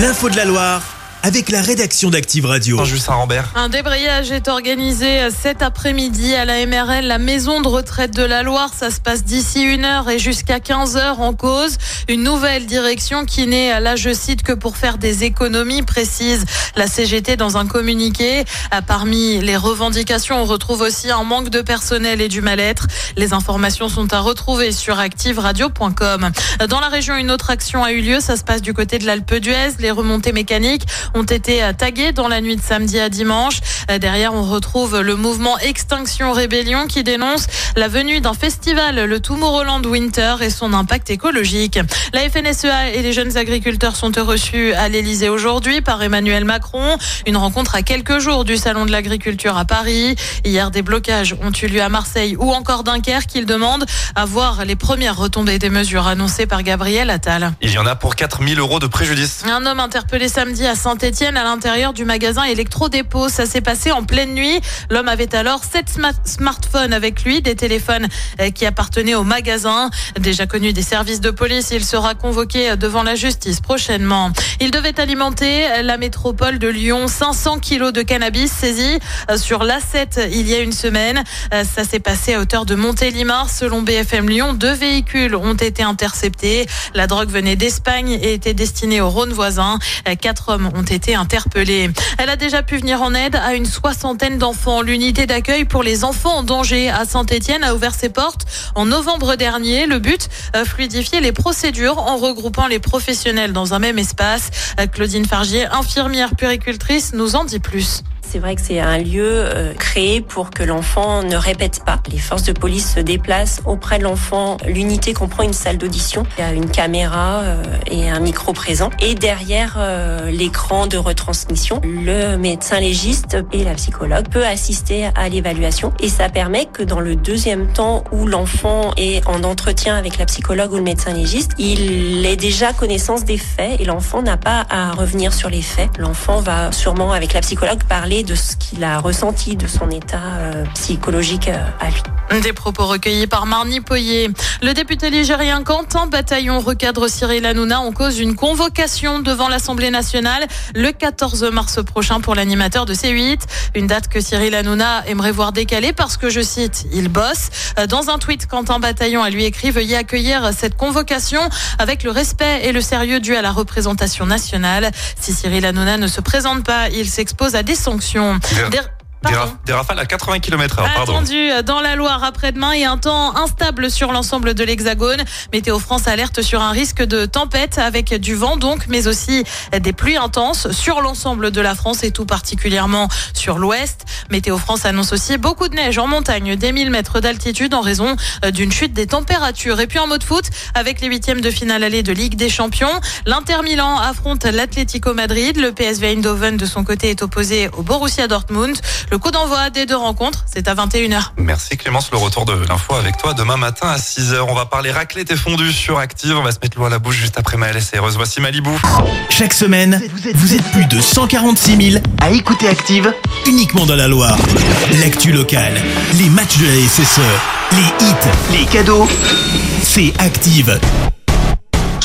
L'info de la Loire avec la rédaction d'Active Radio. Justin Rambert. Un débrayage est organisé cet après-midi à la MRL, la maison de retraite de la Loire. Ça se passe d'ici une heure et jusqu'à 15 heures en cause. Une nouvelle direction qui n'est là, je cite, que pour faire des économies, précise la CGT dans un communiqué. Parmi les revendications, on retrouve aussi un manque de personnel et du mal-être. Les informations sont à retrouver sur activeradio.com. Dans la région, une autre action a eu lieu. Ça se passe du côté de l'Alpe d'Huez. Les remontées mécaniques ont été tagués dans la nuit de samedi à dimanche. Derrière, on retrouve le mouvement Extinction Rébellion qui dénonce la venue d'un festival, le Tomorrowland Winter et son impact écologique. La FNSEA et les jeunes agriculteurs sont reçus à l'Elysée aujourd'hui par Emmanuel Macron. Une rencontre à quelques jours du Salon de l'agriculture à Paris. Hier, des blocages ont eu lieu à Marseille ou encore Dunkerque. Ils demandent à voir les premières retombées des mesures annoncées par Gabriel Attal. Il y en a pour 4000 euros de préjudice. Un homme interpellé samedi à saint Etienne à l'intérieur du magasin Electro-Dépôt. Ça s'est passé en pleine nuit. L'homme avait alors sept smartphones avec lui, des téléphones euh, qui appartenaient au magasin. Déjà connu des services de police, il sera convoqué devant la justice prochainement. Il devait alimenter la métropole de Lyon. 500 kilos de cannabis saisis euh, sur l'A7 il y a une semaine. Euh, ça s'est passé à hauteur de Montélimar. Selon BFM Lyon, deux véhicules ont été interceptés. La drogue venait d'Espagne et était destinée au Rhône voisin. Quatre hommes ont été interpellés. Elle a déjà pu venir en aide à une soixantaine d'enfants. L'unité d'accueil pour les enfants en danger à Saint-Etienne a ouvert ses portes en novembre dernier. Le but, euh, fluidifier les procédures en regroupant les professionnels dans un même espace. Euh, Claudine Fargier, infirmière puricultrice, nous en dit plus. C'est vrai que c'est un lieu euh, créé pour que l'enfant ne répète pas. Les forces de police se déplacent auprès de l'enfant. L'unité comprend une salle d'audition. Il y a une caméra euh, et un micro présent. Et derrière euh, l'écran de retransmission, le médecin légiste et la psychologue peut assister à l'évaluation. Et ça permet que dans le deuxième temps où l'enfant est en entretien avec la psychologue ou le médecin légiste, il ait déjà connaissance des faits et l'enfant n'a pas à revenir sur les faits. L'enfant va sûrement avec la psychologue parler de ce qu'il a ressenti, de son état euh, psychologique euh, à lui. Des propos recueillis par Marnie Poyer. Le député ligérien Quentin Bataillon recadre Cyril Hanouna en cause d'une convocation devant l'Assemblée nationale le 14 mars prochain pour l'animateur de C8. Une date que Cyril Hanouna aimerait voir décalée parce que, je cite, il bosse. Dans un tweet, Quentin Bataillon a lui écrit Veuillez accueillir cette convocation avec le respect et le sérieux dû à la représentation nationale. Si Cyril Hanouna ne se présente pas, il s'expose à des sanctions sanctions. Vers... Des, rafales à 80 km h pardon. Attendu euh, dans la Loire après-demain et un temps instable sur l'ensemble de l'Hexagone. Météo France alerte sur un risque de tempête avec du vent donc, mais aussi des pluies intenses sur l'ensemble de la France et tout particulièrement sur l'ouest. Météo France annonce aussi beaucoup de neige en montagne, des 1000 mètres d'altitude en raison euh, d'une chute des températures. Et puis en mode foot, avec les huitièmes de finale allée de Ligue des Champions, l'Inter Milan affronte l'Atlético Madrid. Le PSV Eindhoven de son côté est opposé au Borussia Dortmund. Le coup d'envoi des deux rencontres, c'est à 21h. Merci Clémence, le retour de l'info avec toi demain matin à 6h. On va parler raclette et fondue sur Active. On va se mettre l'eau à la bouche juste après Maëlys et Heureuse. Voici Malibou. Chaque semaine, vous êtes plus de 146 000 à écouter Active uniquement dans la Loire. L'actu locale, les matchs de la SSE, les hits, les cadeaux, c'est Active.